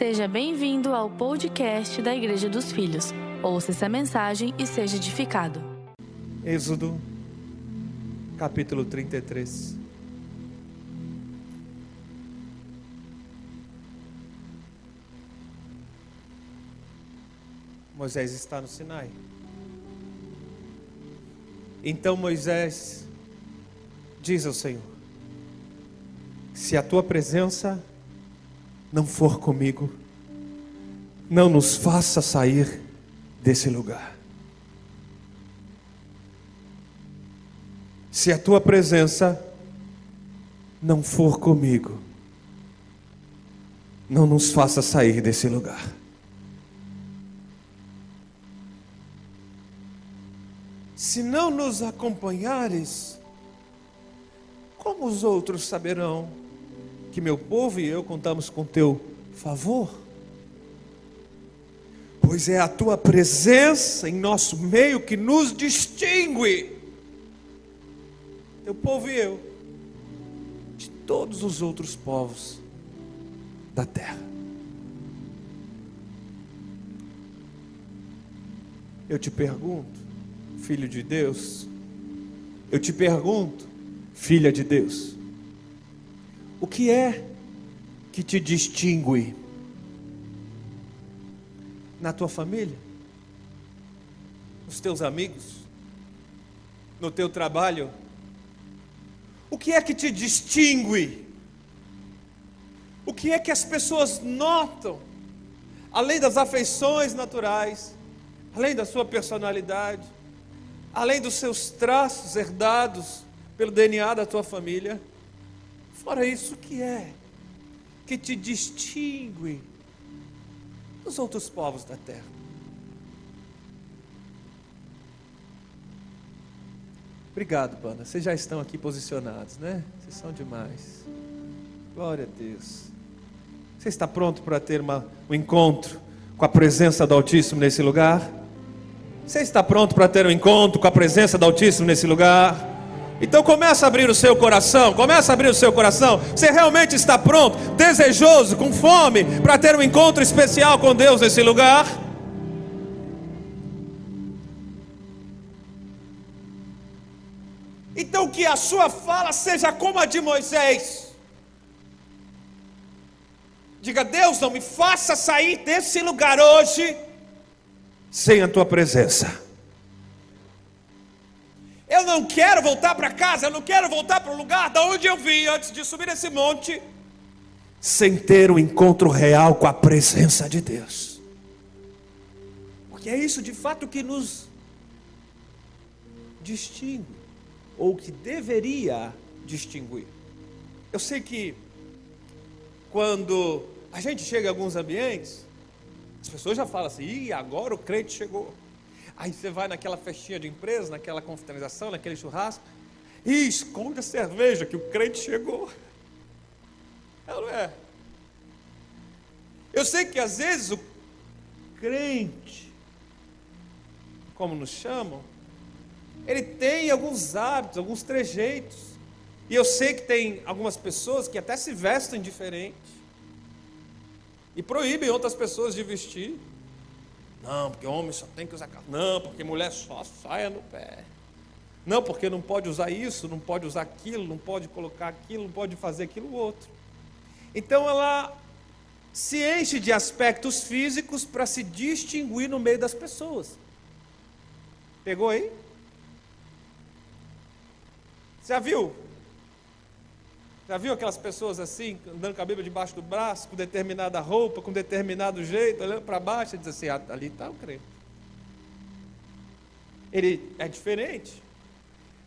Seja bem-vindo ao podcast da Igreja dos Filhos. Ouça essa mensagem e seja edificado. Êxodo, capítulo 33. Moisés está no Sinai. Então Moisés diz ao Senhor: Se a tua presença não for comigo, não nos faça sair desse lugar. Se a tua presença não for comigo, não nos faça sair desse lugar. Se não nos acompanhares, como os outros saberão que meu povo e eu contamos com teu favor? Pois é a tua presença em nosso meio que nos distingue, teu povo e eu, de todos os outros povos da terra. Eu te pergunto, filho de Deus, eu te pergunto, filha de Deus, o que é que te distingue na tua família, nos teus amigos, no teu trabalho? O que é que te distingue? O que é que as pessoas notam, além das afeições naturais, além da sua personalidade? além dos seus traços herdados pelo DNA da tua família. Fora isso, que é que te distingue dos outros povos da terra? Obrigado, banda. Vocês já estão aqui posicionados, né? Vocês são demais. Glória a Deus. Você está pronto para ter uma, um encontro com a presença do Altíssimo nesse lugar? Você está pronto para ter um encontro com a presença do Altíssimo nesse lugar? Então começa a abrir o seu coração, começa a abrir o seu coração. Você realmente está pronto, desejoso, com fome para ter um encontro especial com Deus nesse lugar? Então que a sua fala seja como a de Moisés. Diga, Deus, não me faça sair desse lugar hoje sem a tua presença. Quero voltar para casa, eu não quero voltar para o lugar da onde eu vim antes de subir esse monte, sem ter um encontro real com a presença de Deus. Porque é isso de fato que nos distingue, ou que deveria distinguir. Eu sei que quando a gente chega em alguns ambientes, as pessoas já falam assim, Ih, agora o crente chegou. Aí você vai naquela festinha de empresa, naquela confraternização, naquele churrasco, e esconde a cerveja que o crente chegou. É não é? Eu sei que às vezes o crente, como nos chamam, ele tem alguns hábitos, alguns trejeitos. E eu sei que tem algumas pessoas que até se vestem diferente e proíbem outras pessoas de vestir. Não, porque homem só tem que usar calça. Não, porque mulher só saia no pé. Não, porque não pode usar isso, não pode usar aquilo, não pode colocar aquilo, não pode fazer aquilo outro. Então ela se enche de aspectos físicos para se distinguir no meio das pessoas. Pegou aí? Já viu? Já viu aquelas pessoas assim, andando com a Bíblia debaixo do braço, com determinada roupa, com determinado jeito, olhando para baixo e diz assim: ah, ali está o crente. Ele é diferente.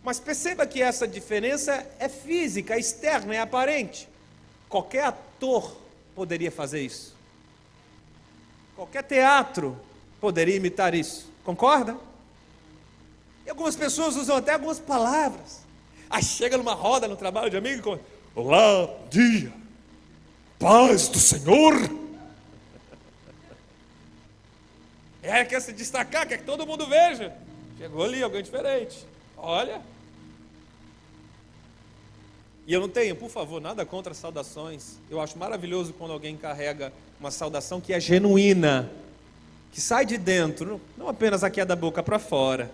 Mas perceba que essa diferença é física, é externa, é aparente. Qualquer ator poderia fazer isso. Qualquer teatro poderia imitar isso. Concorda? E algumas pessoas usam até algumas palavras. Aí chega numa roda no trabalho de amigo e Olá, dia, paz do Senhor. É, quer se destacar, quer que todo mundo veja. Chegou ali alguém diferente. Olha. E eu não tenho, por favor, nada contra saudações. Eu acho maravilhoso quando alguém carrega uma saudação que é genuína, que sai de dentro, não apenas aqui é da boca para fora.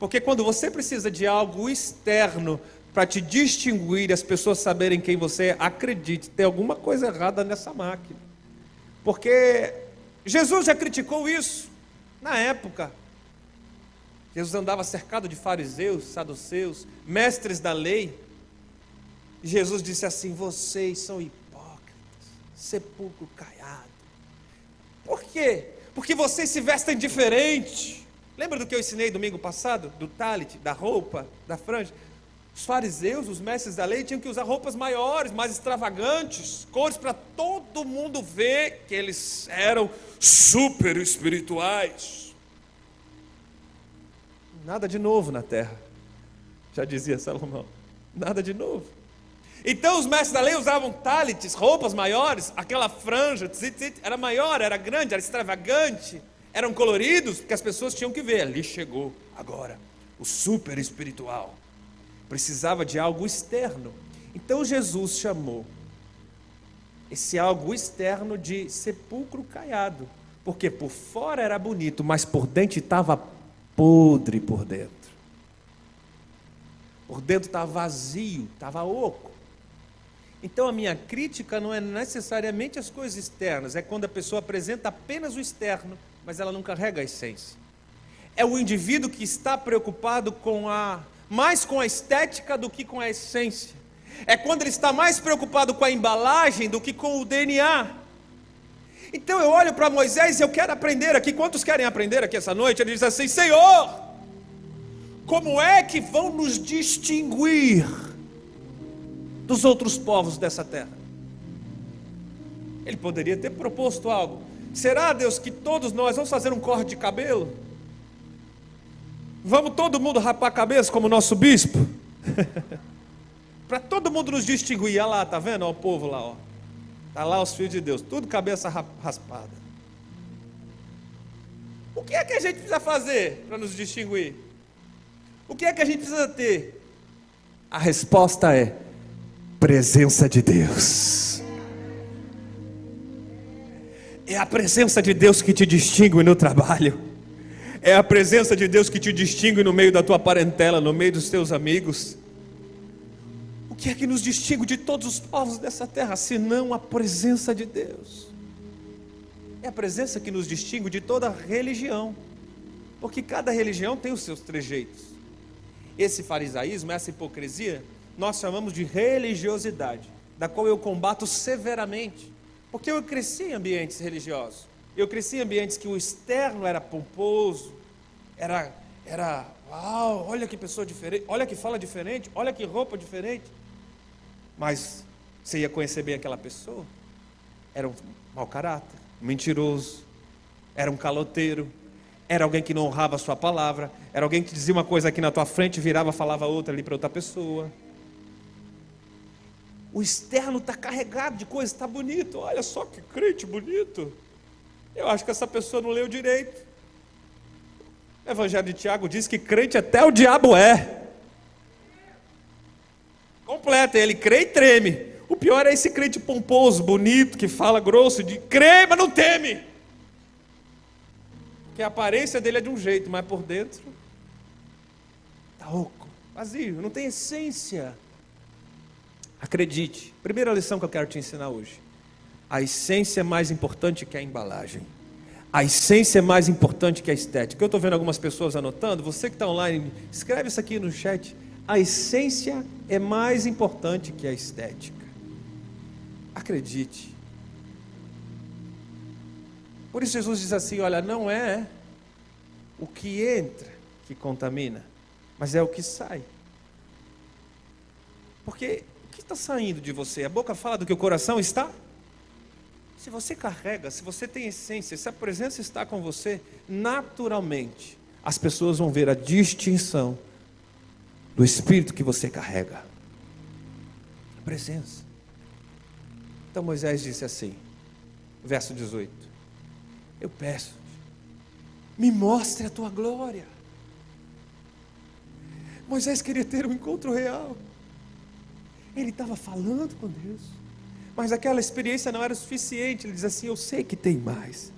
Porque quando você precisa de algo externo para te distinguir e as pessoas saberem quem você é, acredite, tem alguma coisa errada nessa máquina. Porque Jesus já criticou isso na época. Jesus andava cercado de fariseus, saduceus, mestres da lei. Jesus disse assim: Vocês são hipócritas, sepulcro caiado. Por quê? Porque vocês se vestem diferente. Lembra do que eu ensinei domingo passado? Do talit, da roupa, da franja? Os fariseus, os mestres da lei, tinham que usar roupas maiores, mais extravagantes, cores para todo mundo ver que eles eram super espirituais. Nada de novo na terra, já dizia Salomão. Nada de novo. Então os mestres da lei usavam talites, roupas maiores, aquela franja era maior, era grande, era extravagante, eram coloridos, porque as pessoas tinham que ver. Ali chegou agora o super espiritual precisava de algo externo. Então Jesus chamou esse algo externo de sepulcro caiado, porque por fora era bonito, mas por dentro estava podre por dentro. Por dentro estava vazio, estava oco. Então a minha crítica não é necessariamente as coisas externas, é quando a pessoa apresenta apenas o externo, mas ela não carrega a essência. É o indivíduo que está preocupado com a mais com a estética do que com a essência. É quando ele está mais preocupado com a embalagem do que com o DNA. Então eu olho para Moisés e eu quero aprender aqui. Quantos querem aprender aqui essa noite? Ele diz assim: Senhor, como é que vão nos distinguir dos outros povos dessa terra? Ele poderia ter proposto algo. Será, Deus, que todos nós vamos fazer um corte de cabelo? Vamos todo mundo rapar a cabeça como nosso bispo? Para todo mundo nos distinguir. Olha lá, tá vendo? O povo lá, ó. Tá lá os filhos de Deus, tudo cabeça raspada. O que é que a gente precisa fazer para nos distinguir? O que é que a gente precisa ter? A resposta é presença de Deus. É a presença de Deus que te distingue no trabalho. É a presença de Deus que te distingue no meio da tua parentela, no meio dos teus amigos. O que é que nos distingue de todos os povos dessa terra, senão a presença de Deus? É a presença que nos distingue de toda religião, porque cada religião tem os seus trejeitos. Esse farisaísmo, essa hipocrisia, nós chamamos de religiosidade, da qual eu combato severamente, porque eu cresci em ambientes religiosos. Eu cresci em ambientes que o externo era pomposo, era, era, uau, olha que pessoa diferente, olha que fala diferente, olha que roupa diferente. Mas você ia conhecer bem aquela pessoa? Era um mau caráter, um mentiroso, era um caloteiro, era alguém que não honrava a sua palavra, era alguém que dizia uma coisa aqui na tua frente, virava, falava outra ali para outra pessoa. O externo está carregado de coisas, está bonito, olha só que crente bonito. Eu acho que essa pessoa não leu direito. O Evangelho de Tiago diz que crente até o diabo é. Completa, ele crê e treme. O pior é esse crente pomposo, bonito, que fala grosso, de crê, mas não teme. Que a aparência dele é de um jeito, mas por dentro está oco, vazio, não tem essência. Acredite, primeira lição que eu quero te ensinar hoje. A essência é mais importante que a embalagem. A essência é mais importante que a estética. Eu estou vendo algumas pessoas anotando. Você que está online, escreve isso aqui no chat. A essência é mais importante que a estética. Acredite. Por isso Jesus diz assim: olha, não é o que entra que contamina, mas é o que sai. Porque o que está saindo de você? A boca fala do que o coração está se você carrega, se você tem essência, se a presença está com você, naturalmente as pessoas vão ver a distinção do espírito que você carrega. A presença. Então Moisés disse assim, verso 18: Eu peço, me mostre a tua glória. Moisés queria ter um encontro real. Ele estava falando com Deus Mas aquela experiência não era o suficiente. Ele diz assim: Eu sei que tem mais.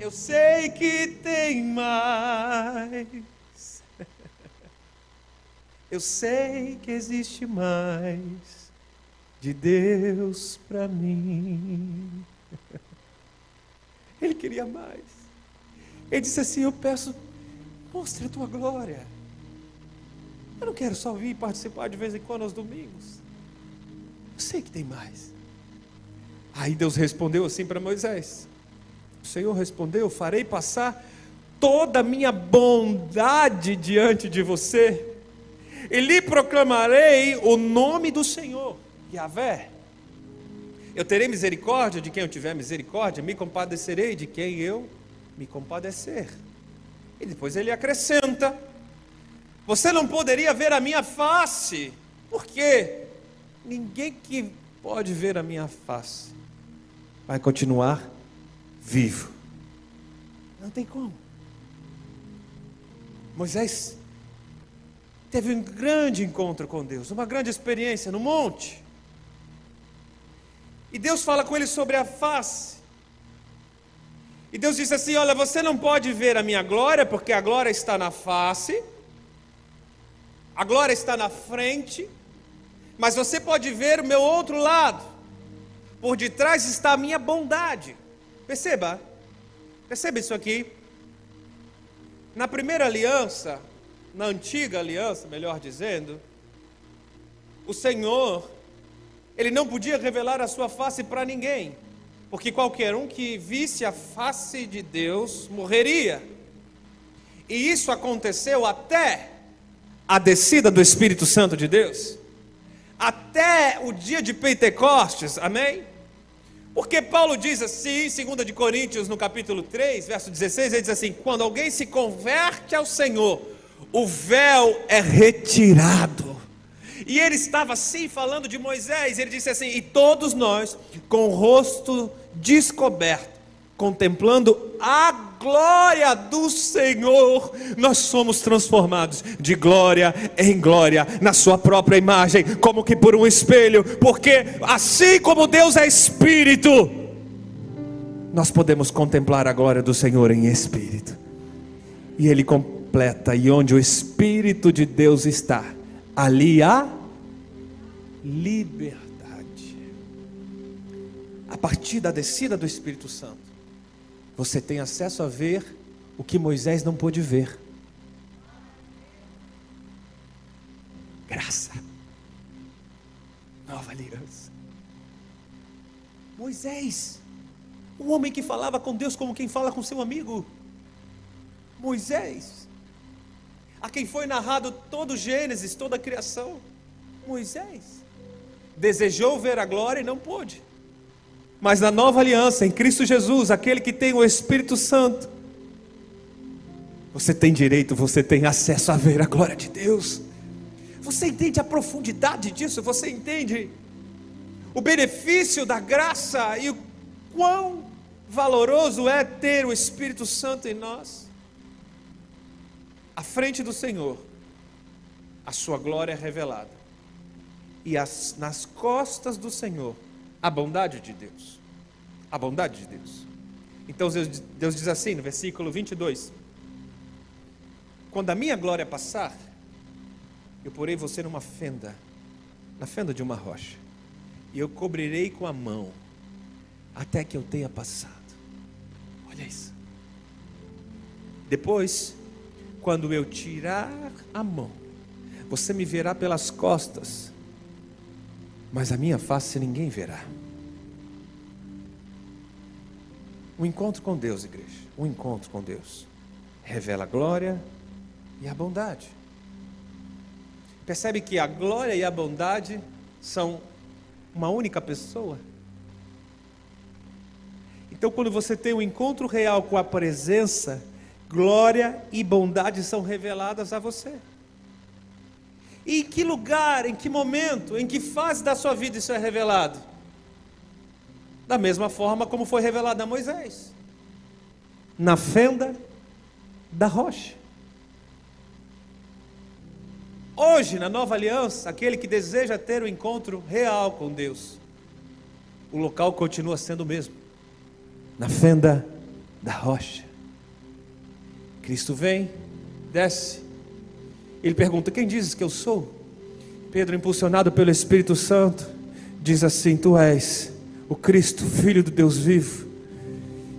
Eu sei que tem mais. Eu sei que existe mais de Deus para mim. Ele queria mais. Ele disse assim: Eu peço, mostre a tua glória. Eu não quero só vir participar de vez em quando aos domingos. Eu sei que tem mais. Aí Deus respondeu assim para Moisés: O Senhor respondeu: Farei passar toda a minha bondade diante de você e lhe proclamarei o nome do Senhor, Yahvé. Eu terei misericórdia de quem eu tiver misericórdia, me compadecerei de quem eu me compadecer. E depois ele acrescenta: Você não poderia ver a minha face, porque ninguém que pode ver a minha face vai continuar vivo. Não tem como. Moisés teve um grande encontro com Deus, uma grande experiência no monte. E Deus fala com ele sobre a face. E Deus disse assim: Olha, você não pode ver a minha glória, porque a glória está na face, a glória está na frente, mas você pode ver o meu outro lado. Por detrás está a minha bondade. Perceba, perceba isso aqui. Na primeira aliança, na antiga aliança, melhor dizendo, o Senhor, ele não podia revelar a sua face para ninguém, porque qualquer um que visse a face de Deus morreria. E isso aconteceu até a descida do Espírito Santo de Deus, até o dia de Pentecostes, amém? Porque Paulo diz assim, em 2 de Coríntios, no capítulo 3, verso 16, ele diz assim: quando alguém se converte ao Senhor, o véu é retirado. E ele estava assim falando de Moisés, ele disse assim: E todos nós, com o rosto descoberto, contemplando a glória do Senhor, nós somos transformados de glória em glória, na Sua própria imagem, como que por um espelho, porque assim como Deus é Espírito, nós podemos contemplar a glória do Senhor em Espírito, e Ele completa, e onde o Espírito de Deus está, ali há liberdade. A partir da descida do Espírito Santo, você tem acesso a ver o que Moisés não pôde ver. Graça. Nova aliança. Moisés, um homem que falava com Deus como quem fala com seu amigo. Moisés, a quem foi narrado todo o Gênesis, toda a criação. Moisés desejou ver a glória e não pôde. Mas na nova aliança, em Cristo Jesus, aquele que tem o Espírito Santo, você tem direito, você tem acesso a ver a glória de Deus. Você entende a profundidade disso? Você entende o benefício da graça e o quão valoroso é ter o Espírito Santo em nós? à frente do Senhor, a sua glória é revelada. E as, nas costas do Senhor, a bondade de Deus. A bondade de Deus. Então Deus, Deus diz assim no versículo 22: Quando a minha glória passar, eu porei você numa fenda, na fenda de uma rocha, e eu cobrirei com a mão, até que eu tenha passado. Olha isso. Depois quando eu tirar a mão, você me verá pelas costas, mas a minha face ninguém verá. O encontro com Deus, igreja, o encontro com Deus revela a glória e a bondade. Percebe que a glória e a bondade são uma única pessoa? Então, quando você tem um encontro real com a presença glória e bondade são reveladas a você. E em que lugar, em que momento, em que fase da sua vida isso é revelado? Da mesma forma como foi revelado a Moisés na fenda da rocha. Hoje, na nova aliança, aquele que deseja ter um encontro real com Deus, o local continua sendo o mesmo na fenda da rocha. Cristo vem, desce, ele pergunta: Quem dizes que eu sou? Pedro, impulsionado pelo Espírito Santo, diz assim: Tu és o Cristo, Filho do Deus vivo.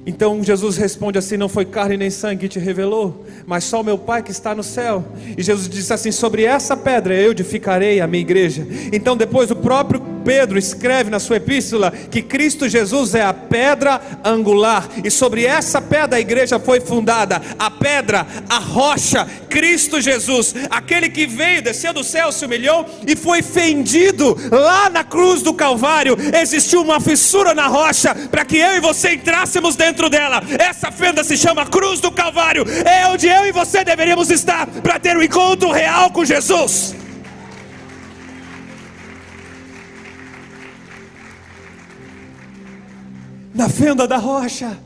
Então Jesus responde assim: Não foi carne nem sangue que te revelou, mas só o meu Pai que está no céu. E Jesus disse assim: Sobre essa pedra eu edificarei a minha igreja. Então, depois, o próprio Pedro escreve na sua epístola que Cristo Jesus é a pedra angular, e sobre essa pedra a igreja foi fundada. A pedra, a rocha, Cristo Jesus, aquele que veio, desceu do céu, se humilhou e foi fendido lá na cruz do Calvário. Existiu uma fissura na rocha para que eu e você entrássemos dentro dela. Essa fenda se chama Cruz do Calvário, é onde eu e você deveríamos estar para ter um encontro real com Jesus. Na fenda da rocha.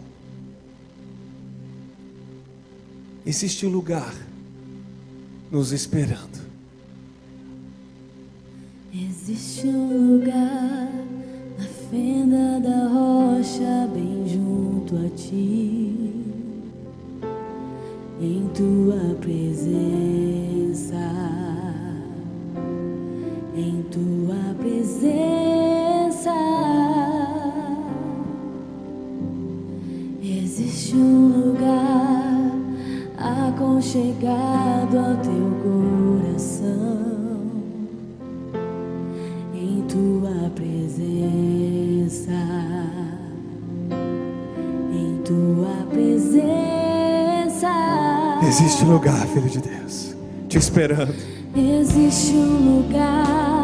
Existe um lugar nos esperando. Existe um lugar na fenda da rocha, bem junto a ti, em tua presença, em tua presença. Existe um lugar aconchegado ao teu coração, em tua presença, em tua presença. Existe um lugar, filho de Deus, te esperando. Existe um lugar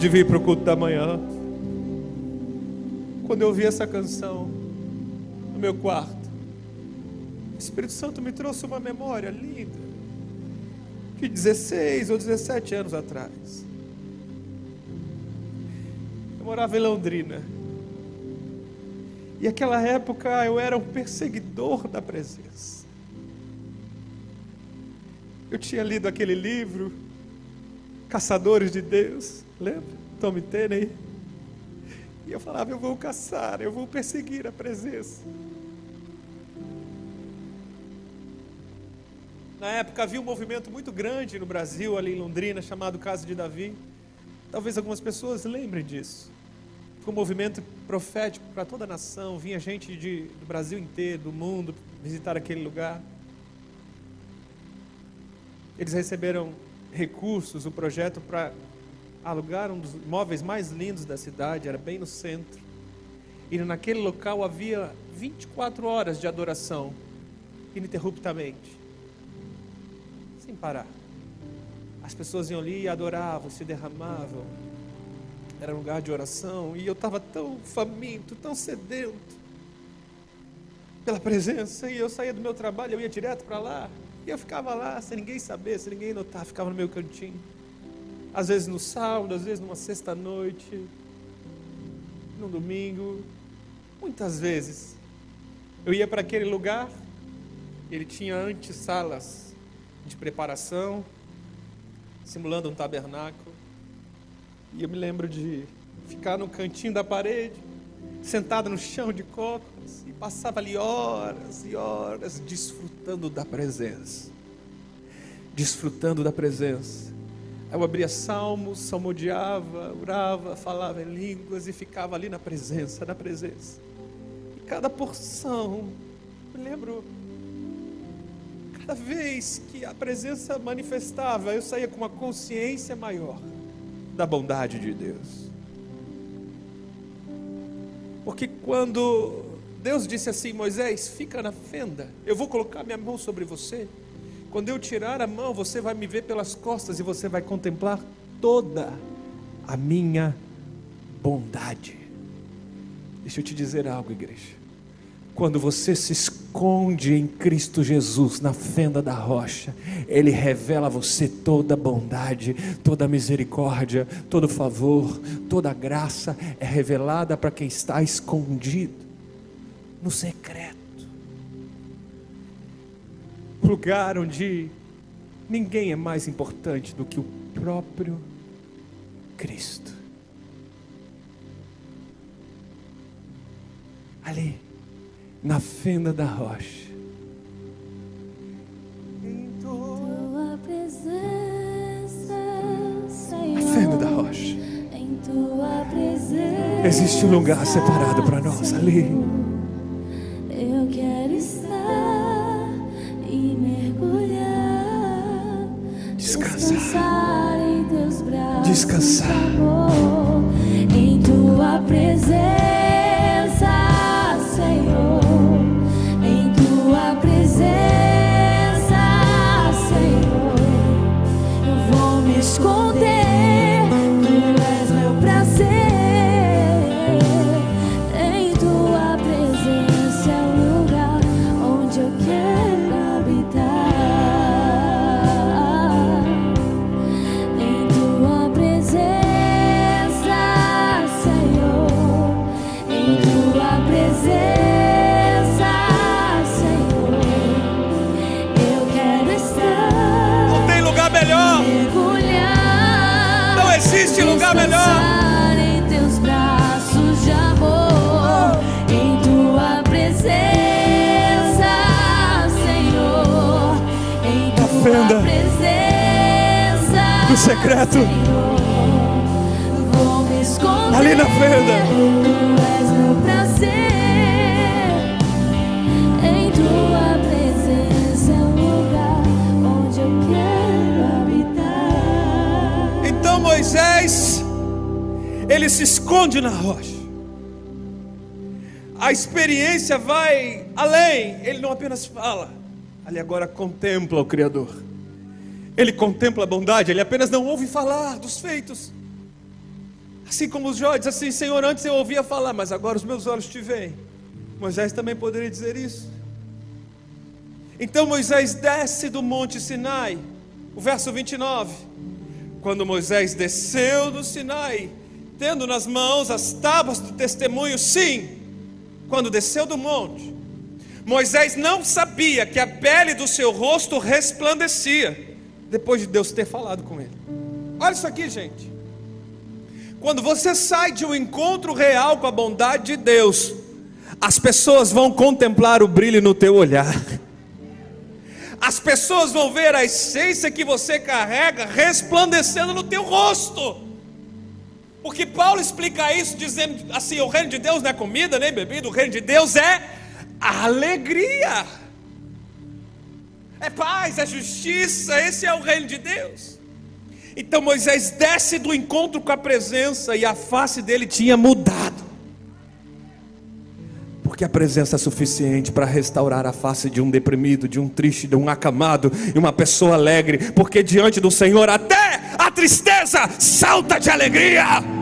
de vir para o culto da manhã, quando eu ouvi essa canção no meu quarto, o Espírito Santo me trouxe uma memória linda, de 16 ou 17 anos atrás. Eu morava em Londrina. E naquela época eu era um perseguidor da presença. Eu tinha lido aquele livro, caçadores de Deus, lembra? Tommy Tenney. E eu falava, eu vou caçar, eu vou perseguir a presença. Na época havia um movimento muito grande no Brasil, ali em Londrina, chamado Casa de Davi. Talvez algumas pessoas lembrem disso. Foi um movimento profético para toda a nação. Vinha gente de, do Brasil inteiro, do mundo, visitar aquele lugar. Eles receberam recursos, o projeto para alugar um dos imóveis mais lindos da cidade, era bem no centro. E naquele local havia 24 horas de adoração, ininterruptamente, sem parar. As pessoas iam ali e adoravam, se derramavam. Era um lugar de oração e eu estava tão faminto, tão sedento pela presença. E eu saía do meu trabalho, eu ia direto para lá. E eu ficava lá, sem ninguém saber, sem ninguém notar, ficava no meu cantinho. Às vezes no sábado, às vezes numa sexta-noite, no domingo. Muitas vezes eu ia para aquele lugar, ele tinha antes salas de preparação, simulando um tabernáculo. E eu me lembro de ficar no cantinho da parede, sentado no chão de cocos, e passava ali horas e horas desfrutando da presença. desfrutando da presença. Eu abria salmos, salmodiava, orava, falava em línguas e ficava ali na presença, na presença. E cada porção, me lembro, cada vez que a presença manifestava, eu saía com uma consciência maior da bondade de Deus. Porque quando Deus disse assim: Moisés, fica na fenda, eu vou colocar minha mão sobre você. Quando eu tirar a mão, você vai me ver pelas costas e você vai contemplar toda a minha bondade. Deixa eu te dizer algo, igreja. Quando você se esconde em Cristo Jesus, na fenda da rocha, Ele revela a você toda a bondade, toda a misericórdia, todo o favor, toda a graça é revelada para quem está escondido, no secreto lugar onde ninguém é mais importante do que o próprio Cristo. Ali, na fenda da rocha. Em tua presença, Senhor. Na fenda da rocha. Em tua presença. Existe um lugar separado para nós ali. Descansar. Secreto. Ali na fenda. Então Moisés, ele se esconde na rocha. A experiência vai além, ele não apenas fala, ele agora contempla o Criador. Ele contempla a bondade, ele apenas não ouve falar dos feitos. Assim como os Jó diz assim: Senhor, antes eu ouvia falar, mas agora os meus olhos te veem. Moisés também poderia dizer isso. Então Moisés desce do monte Sinai, o verso 29. Quando Moisés desceu do Sinai, tendo nas mãos as tábuas do testemunho, sim, quando desceu do monte, Moisés não sabia que a pele do seu rosto resplandecia, depois de Deus ter falado com ele. Olha isso aqui, gente. Quando você sai de um encontro real com a bondade de Deus, as pessoas vão contemplar o brilho no teu olhar. As pessoas vão ver a essência que você carrega resplandecendo no teu rosto. Porque Paulo explica isso dizendo assim: o reino de Deus não é comida nem bebida, o reino de Deus é alegria, é paz, é justiça, esse é o reino de Deus. Então Moisés desce do encontro com a presença e a face dele tinha mudado. Porque a presença é suficiente para restaurar a face de um deprimido, de um triste, de um acamado e uma pessoa alegre. Porque diante do Senhor até a tristeza salta de alegria.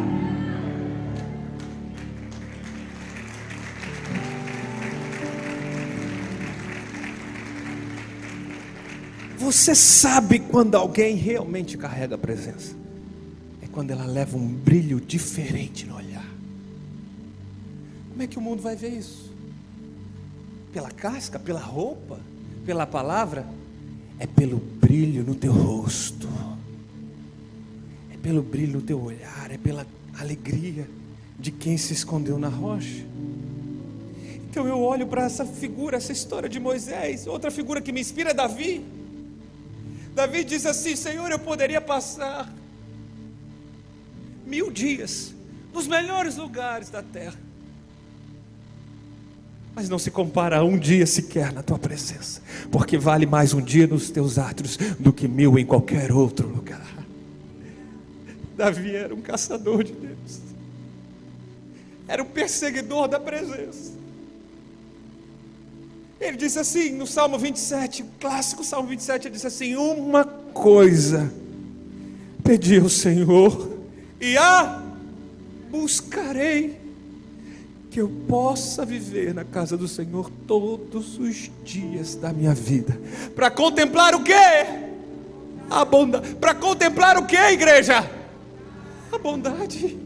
Você sabe quando alguém realmente carrega a presença? É quando ela leva um brilho diferente no olhar. Como é que o mundo vai ver isso? Pela casca, pela roupa, pela palavra? É pelo brilho no teu rosto, é pelo brilho no teu olhar, é pela alegria de quem se escondeu na rocha. Então eu olho para essa figura, essa história de Moisés, outra figura que me inspira é Davi. Davi diz assim: Senhor, eu poderia passar mil dias nos melhores lugares da terra, mas não se compara a um dia sequer na tua presença, porque vale mais um dia nos teus atos do que mil em qualquer outro lugar. Davi era um caçador de Deus, era um perseguidor da presença. Ele disse assim no Salmo 27, o clássico Salmo 27, ele disse assim: Uma coisa pedi ao Senhor, e a buscarei, que eu possa viver na casa do Senhor todos os dias da minha vida, para contemplar o quê? A bondade. Para contemplar o quê, igreja? A bondade.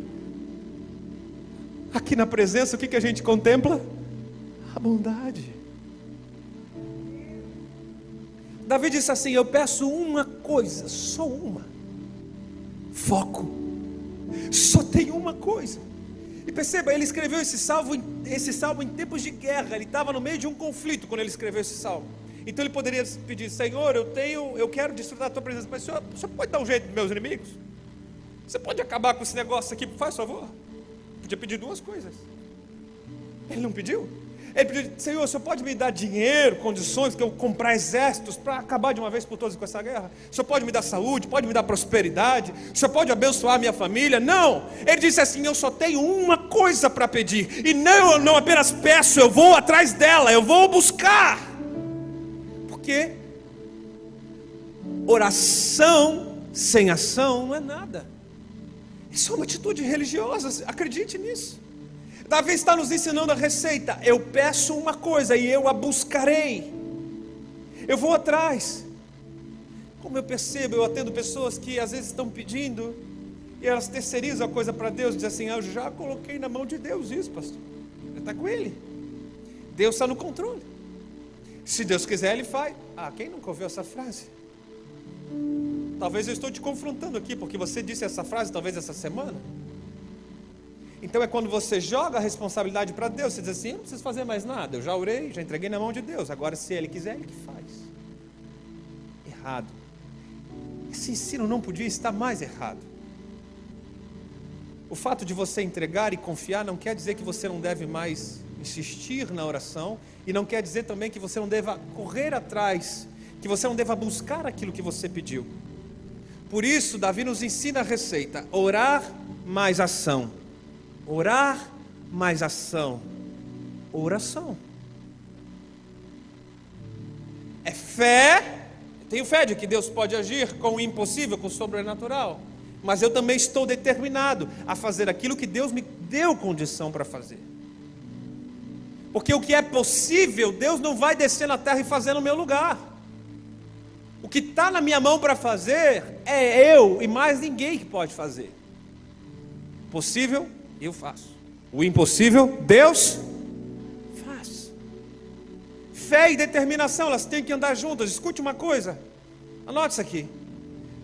Aqui na presença, o que, que a gente contempla? A bondade. Davi disse assim: Eu peço uma coisa, só uma. Foco. Só tem uma coisa. E perceba, ele escreveu esse salmo, esse salmo em tempos de guerra. Ele estava no meio de um conflito quando ele escreveu esse salmo. Então ele poderia pedir: Senhor, eu tenho, eu quero desfrutar da tua presença, mas o senhor, senhor pode dar um jeito nos meus inimigos? Você pode acabar com esse negócio aqui, faz favor? Podia pedir duas coisas. Ele não pediu? Ele pediu, Senhor, o pode me dar dinheiro, condições que eu comprar exércitos para acabar de uma vez por todas com essa guerra? O pode me dar saúde, pode me dar prosperidade? O pode abençoar minha família? Não. Ele disse assim: Eu só tenho uma coisa para pedir. E não, eu não apenas peço, eu vou atrás dela, eu vou buscar. Porque oração sem ação não é nada. Isso é uma atitude religiosa, acredite nisso. Davi está nos ensinando a receita. Eu peço uma coisa e eu a buscarei. Eu vou atrás. Como eu percebo, eu atendo pessoas que às vezes estão pedindo e elas terceirizam a coisa para Deus, dizem assim: ah, Eu já coloquei na mão de Deus isso, pastor. Está com Ele. Deus está no controle. Se Deus quiser, Ele faz. Ah, quem nunca ouviu essa frase? Talvez eu estou te confrontando aqui, porque você disse essa frase talvez essa semana. Então é quando você joga a responsabilidade para Deus, você diz assim: eu não preciso fazer mais nada, eu já orei, já entreguei na mão de Deus, agora se Ele quiser, Ele que faz. Errado. Esse ensino não podia estar mais errado. O fato de você entregar e confiar não quer dizer que você não deve mais insistir na oração, e não quer dizer também que você não deva correr atrás, que você não deva buscar aquilo que você pediu. Por isso, Davi nos ensina a receita: orar mais ação Orar mais ação. Oração. É fé. Tenho fé de que Deus pode agir com o impossível, com o sobrenatural. Mas eu também estou determinado a fazer aquilo que Deus me deu condição para fazer. Porque o que é possível, Deus não vai descer na terra e fazer no meu lugar. O que está na minha mão para fazer é eu e mais ninguém que pode fazer. Possível, eu faço. O impossível, Deus faz. Fé e determinação, elas têm que andar juntas. Escute uma coisa, anote isso aqui.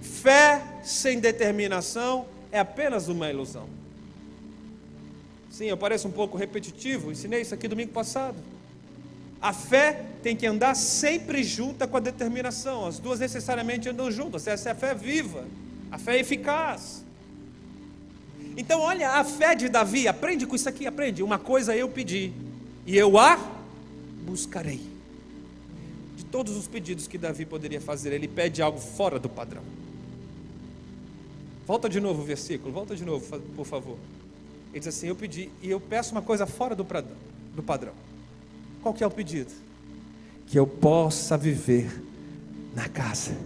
Fé sem determinação é apenas uma ilusão. Sim, eu pareço um pouco repetitivo, ensinei isso aqui domingo passado. A fé tem que andar sempre junta com a determinação, as duas necessariamente andam juntas. Essa é a fé viva, a fé eficaz. Então, olha a fé de Davi, aprende com isso aqui, aprende. Uma coisa eu pedi, e eu a buscarei. De todos os pedidos que Davi poderia fazer, ele pede algo fora do padrão. Volta de novo o versículo, volta de novo, por favor. Ele diz assim: Eu pedi, e eu peço uma coisa fora do padrão. Do padrão. Qual que é o pedido? Que eu possa viver na casa,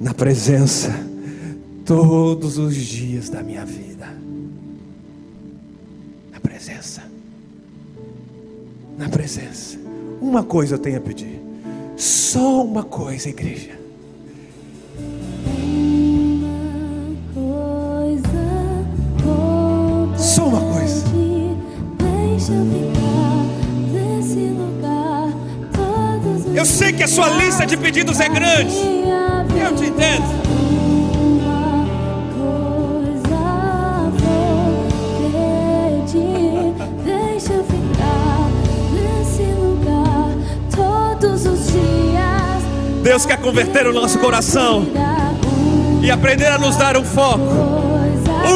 na presença, todos os dias da minha vida presença. Na presença. Uma coisa eu tenho a pedir. Só uma coisa, igreja. Só uma coisa. Eu sei que a sua lista de pedidos é grande. Eu te entendo. Deus quer converter o nosso coração e aprender a nos dar um foco.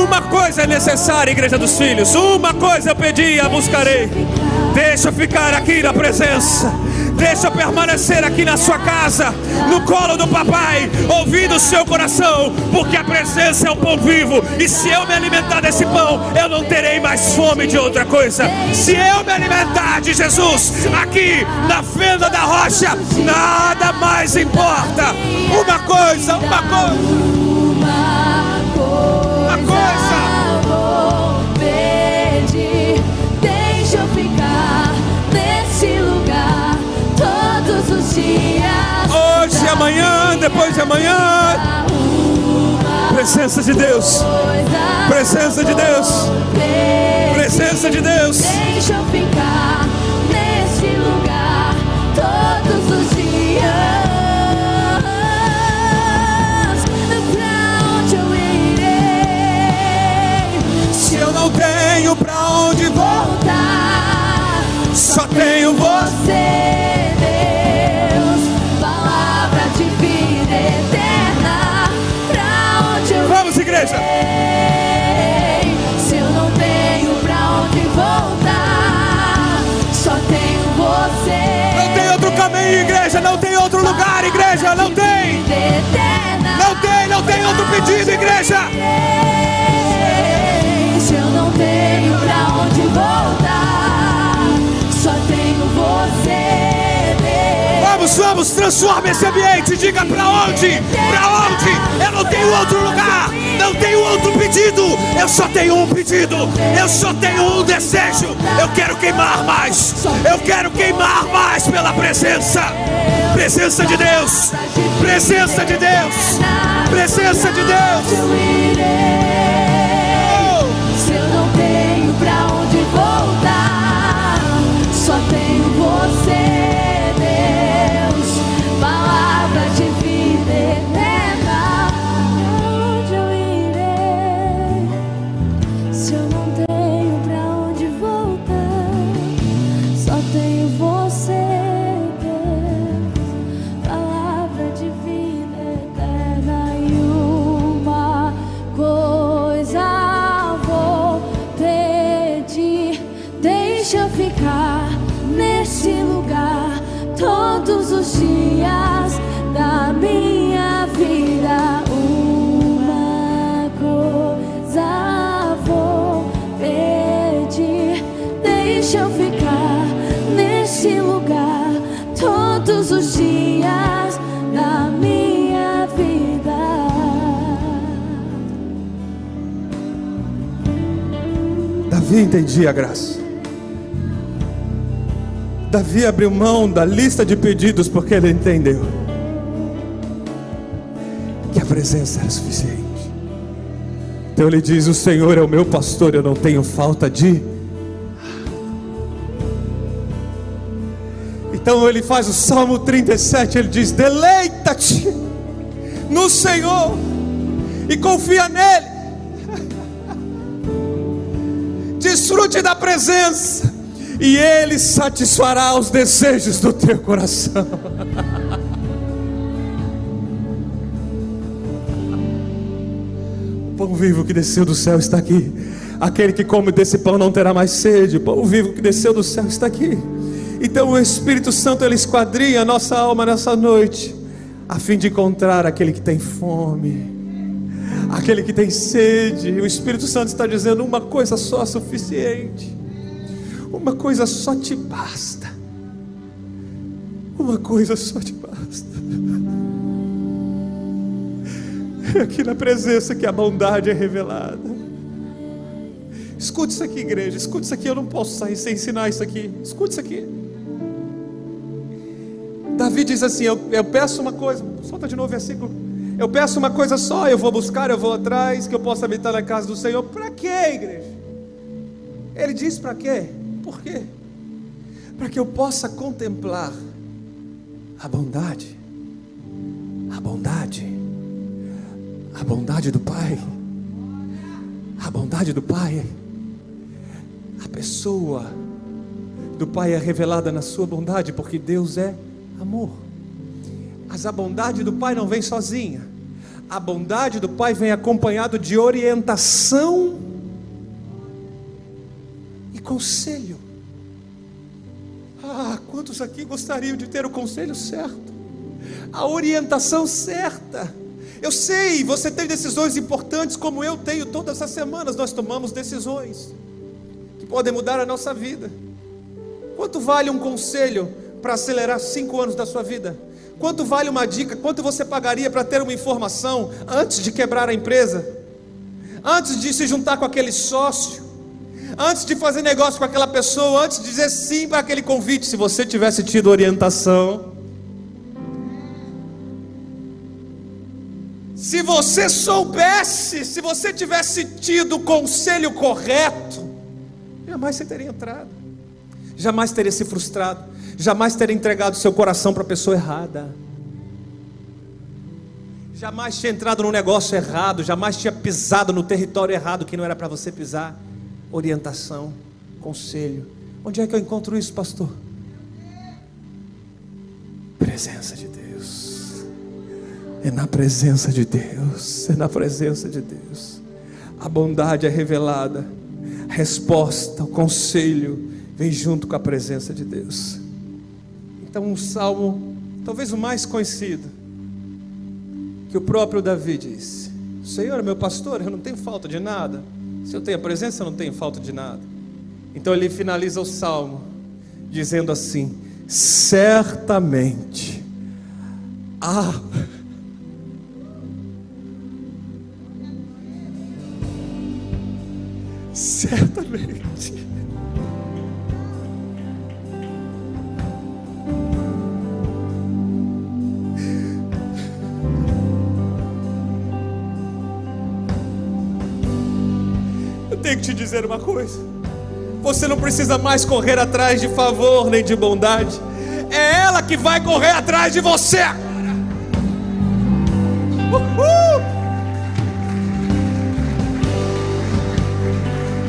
Uma coisa é necessária, igreja dos filhos. Uma coisa eu pedi e a buscarei. Deixa eu ficar aqui na presença. Deixa eu permanecer aqui na sua casa, no colo do papai, ouvindo o seu coração, porque a presença é o pão vivo. E se eu me alimentar desse pão, eu não terei mais fome de outra coisa. Se eu me alimentar de Jesus aqui na fenda da rocha, nada mais importa. Uma coisa, uma coisa. Depois de amanhã. Presença de Deus. Presença de Deus. Presença de Deus. Deixa eu ficar nesse lugar todos os dias. Pra onde eu irei? Se eu não tenho pra onde voltar. só tenho você. Igreja. Não tem. Não tem, não tem outro pedido, igreja. Deus. Vamos, transforma esse ambiente. Diga pra onde? Pra onde? Eu não tenho outro lugar. Não tenho outro pedido. Eu só tenho um pedido. Eu só tenho um desejo. Eu quero queimar mais. Eu quero queimar mais pela presença. Presença de Deus. Presença de Deus. Presença de Deus. Eu irei. Dias da minha vida. Davi entendia a graça. Davi abriu mão da lista de pedidos porque ele entendeu que a presença era suficiente. Então ele diz: O Senhor é o meu pastor, eu não tenho falta de. Então ele faz o Salmo 37, ele diz: Deleita-te no Senhor e confia nele. Desfrute da presença e ele satisfará os desejos do teu coração. O pão vivo que desceu do céu está aqui. Aquele que come desse pão não terá mais sede. O pão vivo que desceu do céu está aqui. Então o Espírito Santo ele esquadrinha a nossa alma nessa noite, a fim de encontrar aquele que tem fome, aquele que tem sede. O Espírito Santo está dizendo uma coisa só é suficiente. Uma coisa só te basta. Uma coisa só te basta. É aqui na presença que a bondade é revelada. Escute isso aqui, igreja. Escute isso aqui. Eu não posso sair sem ensinar isso aqui. Escute isso aqui. Davi diz assim: eu, eu peço uma coisa. Solta de novo o versículo. Eu peço uma coisa só. Eu vou buscar, eu vou atrás. Que eu possa habitar na casa do Senhor. Para quê, igreja? Ele diz para quê? Por quê? Para que eu possa contemplar a bondade, a bondade, a bondade do Pai, a bondade do Pai, a pessoa do Pai é revelada na sua bondade, porque Deus é amor. As Mas a bondade do Pai não vem sozinha. A bondade do Pai vem acompanhado de orientação e conselho. Ah, quantos aqui gostariam de ter o conselho certo? A orientação certa. Eu sei, você tem decisões importantes, como eu tenho todas as semanas, nós tomamos decisões que podem mudar a nossa vida. Quanto vale um conselho para acelerar cinco anos da sua vida? Quanto vale uma dica? Quanto você pagaria para ter uma informação antes de quebrar a empresa? Antes de se juntar com aquele sócio? Antes de fazer negócio com aquela pessoa? Antes de dizer sim para aquele convite? Se você tivesse tido orientação. Se você soubesse, se você tivesse tido o conselho correto, jamais você teria entrado jamais teria se frustrado, jamais teria entregado seu coração para a pessoa errada, jamais tinha entrado no negócio errado, jamais tinha pisado no território errado que não era para você pisar. Orientação, conselho. Onde é que eu encontro isso, pastor? Presença de Deus. É na presença de Deus. É na presença de Deus. A bondade é revelada. A resposta, o conselho, vem junto com a presença de Deus. Então, um salmo, talvez o mais conhecido, que o próprio Davi disse: Senhor meu pastor, eu não tenho falta de nada. Se eu tenho a presença, eu não tenho falta de nada. Então ele finaliza o salmo dizendo assim: certamente. Ah, certamente. Tenho que te dizer uma coisa. Você não precisa mais correr atrás de favor nem de bondade. É ela que vai correr atrás de você agora. Uhul.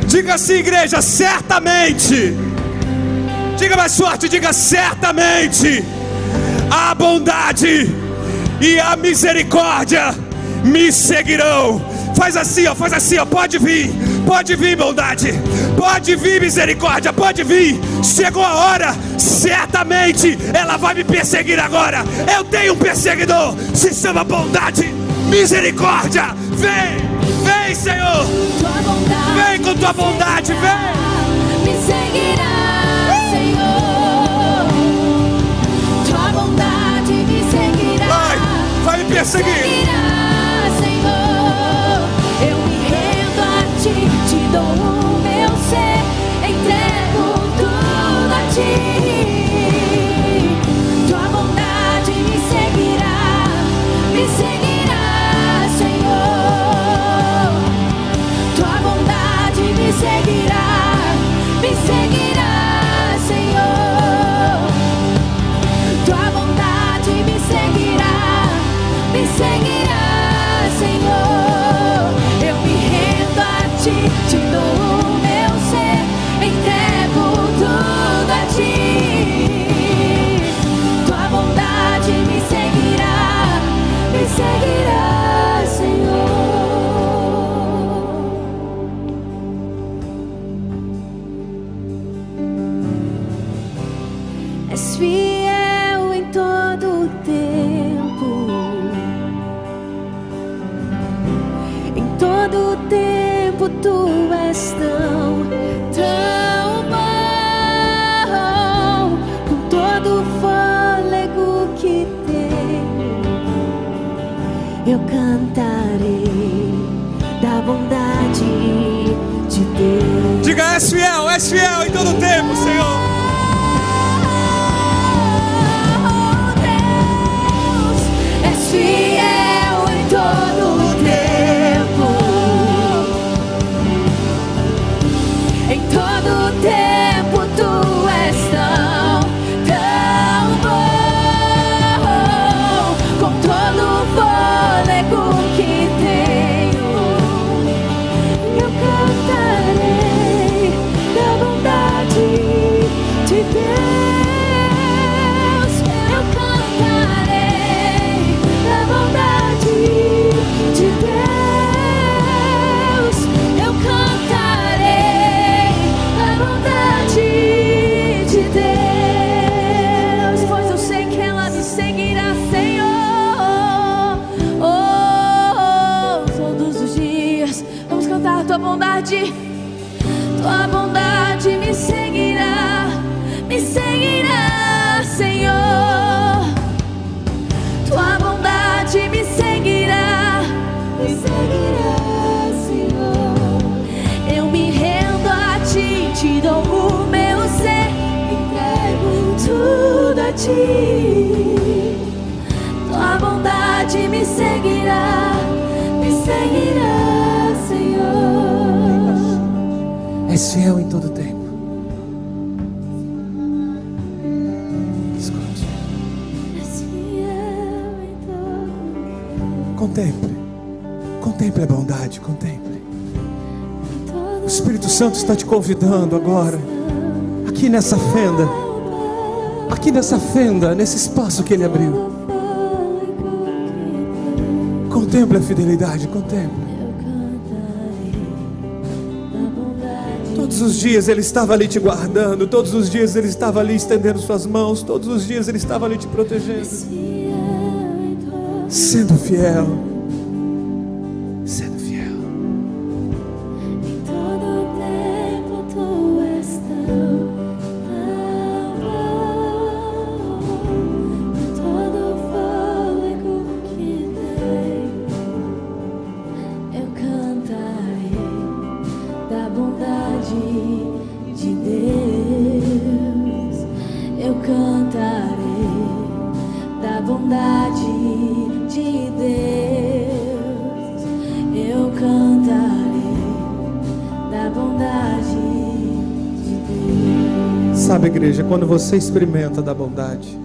Diga assim, igreja, certamente. Diga mais forte, diga certamente. A bondade e a misericórdia me seguirão. Faz assim, ó, faz assim, ó, pode vir Pode vir, bondade. Pode vir, misericórdia. Pode vir. Chegou a hora. Certamente ela vai me perseguir agora. Eu tenho um perseguidor. Se chama bondade. Misericórdia. Vem. Vem, Senhor. Vem com tua bondade. Vem. Me seguirá, Senhor. Tua bondade me seguirá. Vai. Vai me perseguir. Contemple. Contemple a bondade, contemple. O Espírito Santo está te convidando agora. Aqui nessa fenda. Aqui nessa fenda, nesse espaço que ele abriu. Contemple a fidelidade, contemple. Todos os dias ele estava ali te guardando, todos os dias ele estava ali estendendo suas mãos, todos os dias ele estava ali te protegendo. Sendo fiel. Quando você experimenta da bondade,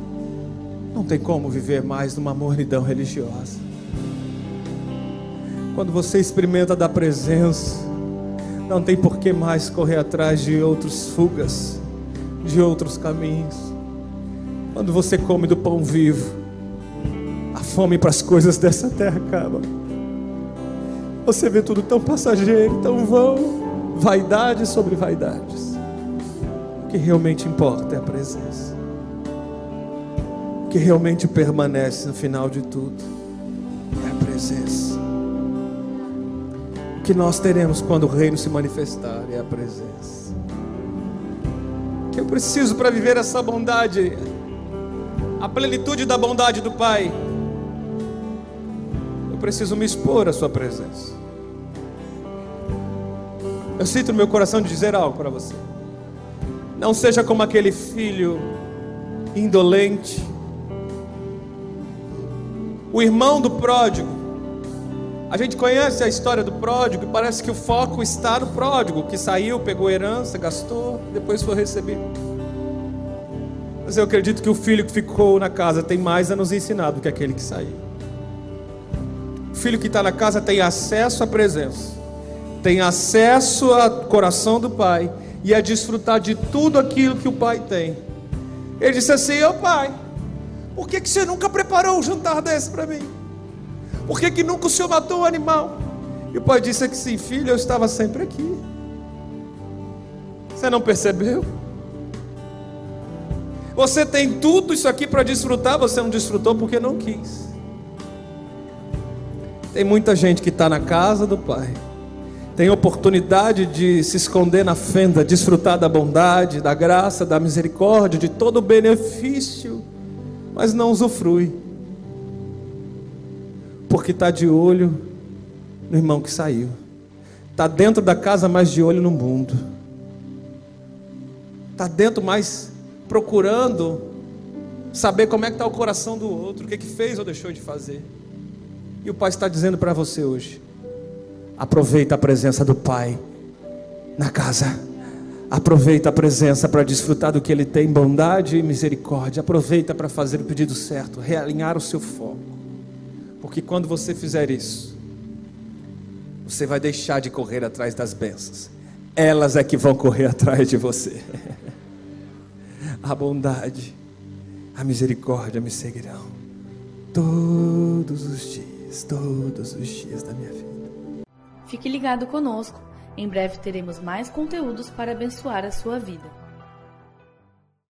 não tem como viver mais numa mornidão religiosa. Quando você experimenta da presença, não tem por que mais correr atrás de outros fugas, de outros caminhos. Quando você come do pão vivo, a fome para as coisas dessa terra acaba. Você vê tudo tão passageiro, tão vão, vaidade sobre vaidades. O que realmente importa é a presença. O que realmente permanece no final de tudo é a presença. O que nós teremos quando o reino se manifestar é a presença. O que eu preciso para viver essa bondade, a plenitude da bondade do Pai. Eu preciso me expor à Sua presença. Eu sinto no meu coração de dizer algo para você. Não seja como aquele filho indolente, o irmão do pródigo. A gente conhece a história do pródigo e parece que o foco está no pródigo, que saiu, pegou herança, gastou, depois foi recebido. Mas eu acredito que o filho que ficou na casa tem mais a nos ensinar do que aquele que saiu. O filho que está na casa tem acesso à presença, tem acesso ao coração do pai e a desfrutar de tudo aquilo que o pai tem. Ele disse assim: Ô pai, por que, que você nunca preparou um jantar desse para mim? Por que, que nunca o senhor matou um animal? E o pai disse que sim, filho, eu estava sempre aqui. Você não percebeu? Você tem tudo isso aqui para desfrutar, você não desfrutou porque não quis. Tem muita gente que está na casa do Pai, tem oportunidade de se esconder na fenda, desfrutar da bondade, da graça, da misericórdia, de todo o benefício, mas não usufrui, porque está de olho no irmão que saiu, está dentro da casa, mas de olho no mundo, está dentro, mas procurando saber como é que está o coração do outro, o que, que fez ou deixou de fazer. E o Pai está dizendo para você hoje: aproveita a presença do Pai na casa. Aproveita a presença para desfrutar do que Ele tem, bondade e misericórdia. Aproveita para fazer o pedido certo, realinhar o seu foco. Porque quando você fizer isso, você vai deixar de correr atrás das bênçãos. Elas é que vão correr atrás de você. A bondade, a misericórdia me seguirão todos os dias, todos os dias da minha vida. Fique ligado conosco. Em breve teremos mais conteúdos para abençoar a sua vida.